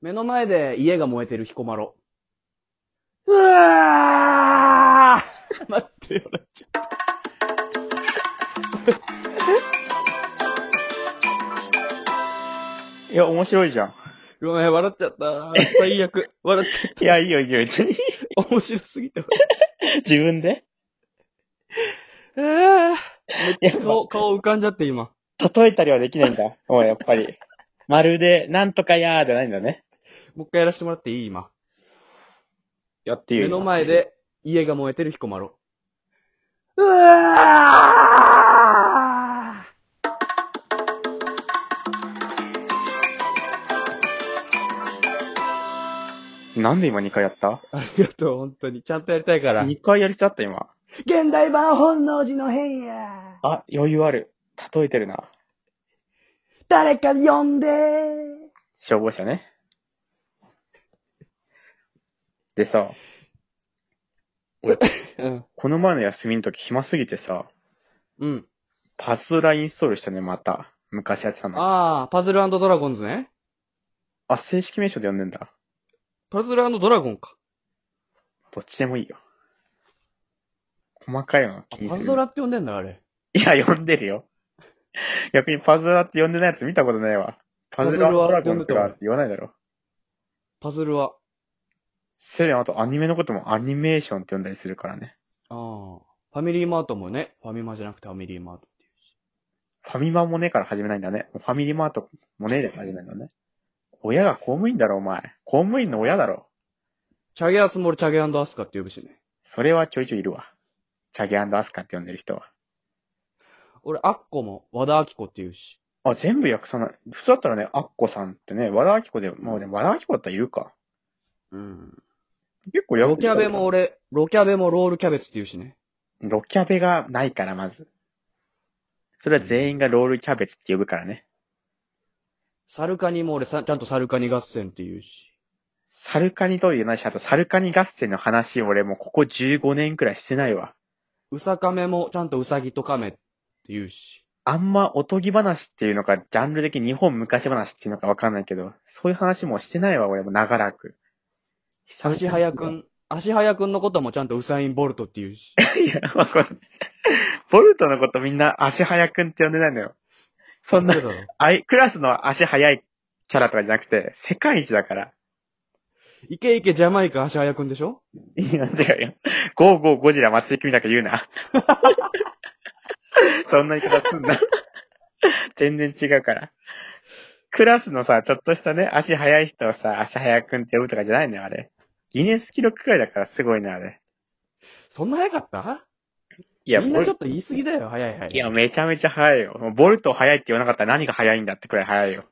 目の前で家が燃えてる彦摩呂。うわー 待ってよ、なっちゃ いや、面白いじゃん。う。ごめん、笑っちゃった。最悪。笑っちゃっいや、いいよ、いいよ、別に。た。面白すぎて自分で笑っちゃった。めっやちゃ顔、顔浮かんじゃって、今。例えたりはできないんだ。おい、やっぱり。まるで、なんとかやーじゃないんだね。もう一回やらせてもらっていい？今。やっていう。目の前。で家が燃えてる彦摩呂。うわなんで今2回やった？ーありがとう、本当に。ちゃんとやりたいから。?2 回やりそうだった、今。現代版本能寺の変や。あ、余裕ある。例えてるな。誰か呼んで消防車ね。でさ、うん。この前の休みの時暇すぎてさ、うん。パズドラインストールしたね、また。昔やってたの。ああ、パズルドラゴンズね。あ、正式名称で呼んでんだ。パズルドラゴンか。どっちでもいいよ。細かいの気にする。パズドラって呼んでんだ、あれ。いや、呼んでるよ。逆にパズドラって呼んでないやつ見たことないわ。パズドラドラゴンとかって言わないだろ。パズルは。セレン、あとアニメのこともアニメーションって呼んだりするからね。ああ。ファミリーマートもね、ファミマじゃなくてファミリーマートっていうし。ファミマもねえから始めないんだね。ファミリーマートもねえで始めないんだね。親が公務員だろ、お前。公務員の親だろ。チャゲアスモルチャゲアスカって呼ぶしね。それはちょいちょいいるわ。チャゲアスカって呼んでる人は。俺、アッコも和田アキ子って言うし。あ、全部訳さない。普通だったらね、アッコさんってね、和田アキ子で、もうね、和田アキ子だったらいるか。うん。結構訳ロキャベも俺、ロキャベもロールキャベツって言うしね。ロキャベがないから、まず。それは全員がロールキャベツって呼ぶからね。サルカニも俺さ、ちゃんとサルカニ合戦って言うし。サルカニと言うないし、あとサルカニ合戦の話俺もうここ15年くらいしてないわ。ウサカメもちゃんとウサギとカメって言うし。あんまおとぎ話っていうのか、ジャンル的に日本昔話っていうのかわかんないけど、そういう話もしてないわ、俺も長らく。足早く。ん、足早くんのこともちゃんとウサインボルトって言うし。いや、わかんない。ボルトのことみんな足早くんって呼んでないのよ。そんなあい、クラスの足早いキャラとかじゃなくて、世界一だから。イケイケジャマイカ足早くんでしょ？いや、違うよ。ゴーゴーゴジラ松井組だけ言うな。そんな言い方すんな。全然違うから。クラスのさ、ちょっとしたね、足速い人をさ、足速くんって呼ぶとかじゃないのよ、あれ。ギネス記録くらいだからすごいね、あれ。そんな早かった？いや、みんなちょっと言い過ぎだよ、早い早い。いや、めちゃめちゃ速いよ。もうボルト速いって言わなかったら何が速いんだってくらい速いよ。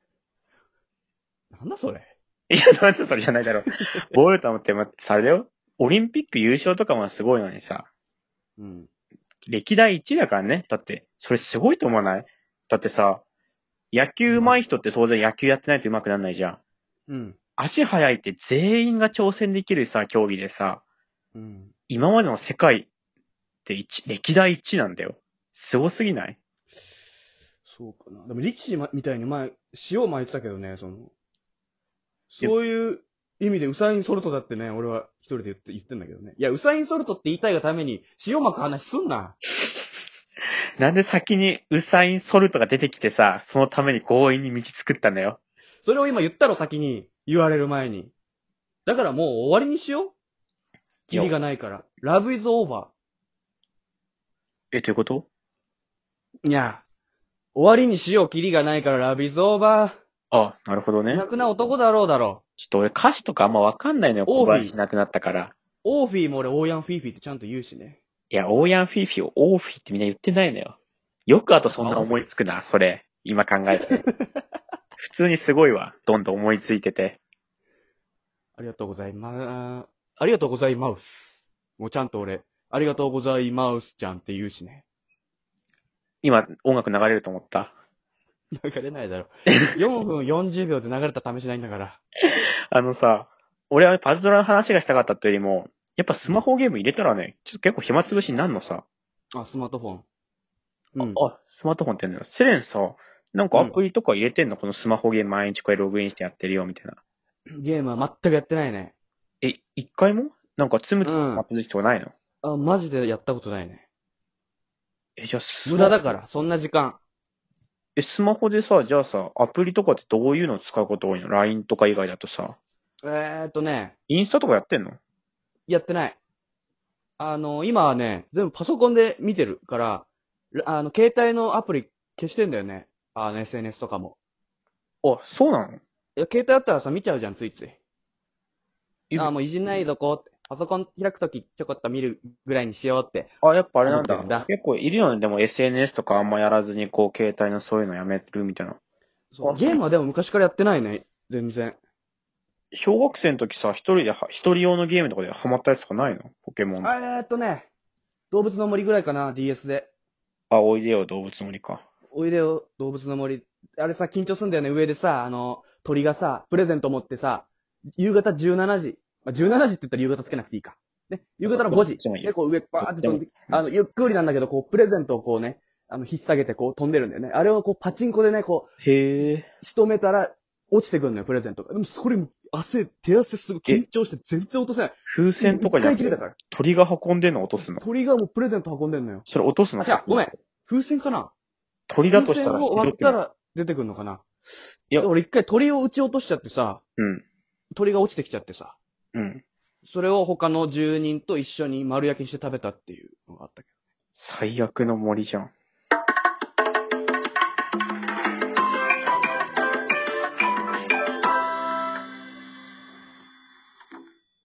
なんだそれ？いや、なんでそれじゃないだろう。ボルトもって、まさ、あれよ。オリンピック優勝とかもすごいのにさ、うん。歴代1位だからね。だって、それすごいと思わない？だってさ、野球上手い人って当然野球やってないと上手くならないじゃん。うん。足速いって全員が挑戦できるさ、競技でさ、うん。今までの世界って一歴代1位なんだよ。すごすぎない？そうかな。でも力士まみたいに前、塩巻いてたけどね、その、そういう意味でウサインソルトだってね、俺は一人で言って、言ってんだけどね。いや、ウサインソルトって言いたいがために、塩巻く話すんな。なんで先にウサインソルトが出てきてさ、そのために強引に道作ったんだよ。それを今言ったろ、先に。言われる前に。だからもう終わりにしよう。キリがないから。Love is over. え、どういうこと？いや、終わりにしよう、キリがないから Love is over. あ、なるほどね。楽な男だろうだろちょっと俺歌詞とかあんまわかんないのよ、オーフィー小林なくなったから。オーフィーも俺、オーヤンフィーフィーってちゃんと言うしね。いや、オーヤンフィーフィーをオーフィーってみんな言ってないのよ。よくあとそんな思いつくな、それ。今考えて。普通にすごいわ。どんどん思いついてて。ありがとうございま、ありがとうございます。もうちゃんと俺、ありがとうございますちゃんって言うしね。今、音楽流れると思った？流れないだろ。4分40秒で流れた試しないんだから。あのさ、俺はパズドラの話がしたかったってよりも、やっぱスマホゲーム入れたらね、ちょっと結構暇つぶしになるのさ。あ、スマートフォン。うん。あ、スマートフォンって言うんだよ。セレンさ、なんかアプリとか入れてんの、このスマホゲーム毎日これログインしてやってるよ、みたいな。ゲームは全くやってないね。え、一回も？なんかつむつむ待ってる時とかないの、あ、マジでやったことないね。え、じゃあスマ無駄だから、そんな時間。え、スマホでさ、じゃあさ、アプリとかってどういうの使うこと多いの ?LINE とか以外だとさ。えーっとね、インスタとかやってんの？やってない。あの、今はね、全部パソコンで見てるから、あの、携帯のアプリ消してんだよね。あの、SNS とかも。あ、そうなの？いや、携帯あったらさ、見ちゃうじゃん、ついつい。いあ、もういじんないどこって。パソコン開くときちょこっと見るぐらいにしようって。あ、やっぱあれなんだ。思ってるんだ結構いるよね。でも SNS とかあんまやらずに、こう、携帯のそういうのやめるみたいな。そうゲームはでも昔からやってないね。全然。小学生の時さ、一人では、一人用のゲームとかでハマったやつとかないの？ポケモン。あ、あえーっとね、動物の森ぐらいかな、DS で。おいでよ動物の森か。おいでよ、動物の森。あれさ、緊張すんだよね、上でさ、あの、鳥がさ、プレゼント持ってさ、夕方17時。まあ、17時って言ったら夕方つけなくていいか。ね、夕方の5どっ時。で、こう上、バーって飛んであの、ゆっくりなんだけど、こう、プレゼントをこうね、あの、引っ提げてこう飛んでるんだよね。あれをこう、パチンコでね、こう、へえ。仕留めたら、落ちてくんのよ、プレゼントが。でも、それ、汗、手汗すぐ緊張して全然落とせない。風船とか一じゃなくて。鳥が運んでんの落とすの？鳥がもうプレゼント運んでんのよ。それ落とすの？あ、違う、ごめん。風船かな？鳥だとしたら風船を割ったら出てくんのかな？いや俺一回鳥を撃ち落としちゃってさ、うん。鳥が落ちてきちゃってさ、うん。それを他の住人と一緒に丸焼きにして食べたっていうのがあったけ最悪の森じゃん。